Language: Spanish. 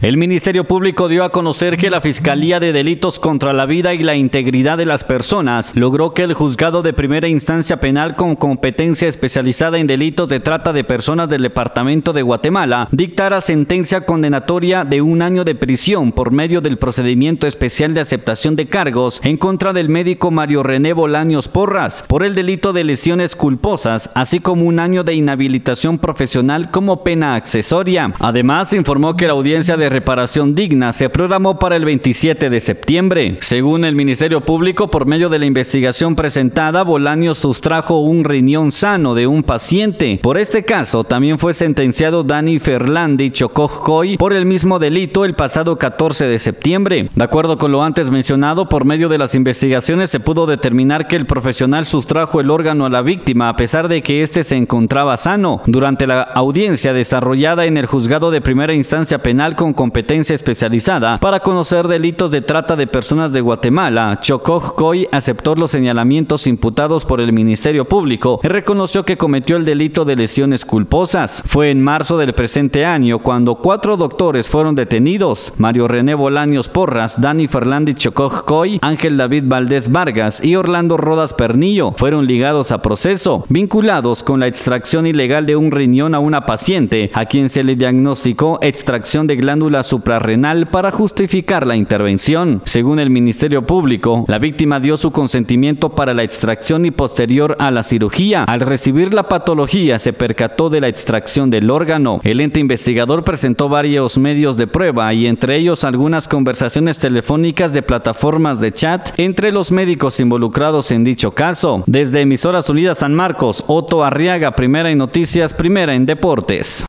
El Ministerio Público dio a conocer que la Fiscalía de Delitos contra la Vida y la Integridad de las Personas logró que el juzgado de primera instancia penal con competencia especializada en delitos de trata de personas del Departamento de Guatemala dictara sentencia condenatoria de un año de prisión por medio del procedimiento especial de aceptación de cargos en contra del médico Mario René Bolaños Porras por el delito de lesiones culposas, así como un año de inhabilitación profesional como pena accesoria. Además, informó que la audiencia de reparación digna se programó para el 27 de septiembre. Según el Ministerio Público, por medio de la investigación presentada, Bolaños sustrajo un riñón sano de un paciente. Por este caso, también fue sentenciado Dani Ferlandi Chocojcoy por el mismo delito el pasado 14 de septiembre. De acuerdo con lo antes mencionado, por medio de las investigaciones se pudo determinar que el profesional sustrajo el órgano a la víctima a pesar de que éste se encontraba sano. Durante la audiencia desarrollada en el juzgado de primera instancia penal con competencia especializada para conocer delitos de trata de personas de Guatemala, Chocoj Coy aceptó los señalamientos imputados por el Ministerio Público y reconoció que cometió el delito de lesiones culposas. Fue en marzo del presente año cuando cuatro doctores fueron detenidos, Mario René Bolaños Porras, Dani Fernández Chocoj Coy, Ángel David Valdés Vargas y Orlando Rodas Pernillo. Fueron ligados a proceso, vinculados con la extracción ilegal de un riñón a una paciente, a quien se le diagnosticó extracción de glándula suprarrenal para justificar la intervención. Según el Ministerio Público, la víctima dio su consentimiento para la extracción y posterior a la cirugía. Al recibir la patología se percató de la extracción del órgano. El ente investigador presentó varios medios de prueba y entre ellos algunas conversaciones telefónicas de plataformas de chat entre los médicos involucrados en dicho caso. Desde Emisoras Unidas San Marcos, Otto Arriaga, primera en noticias, primera en deportes.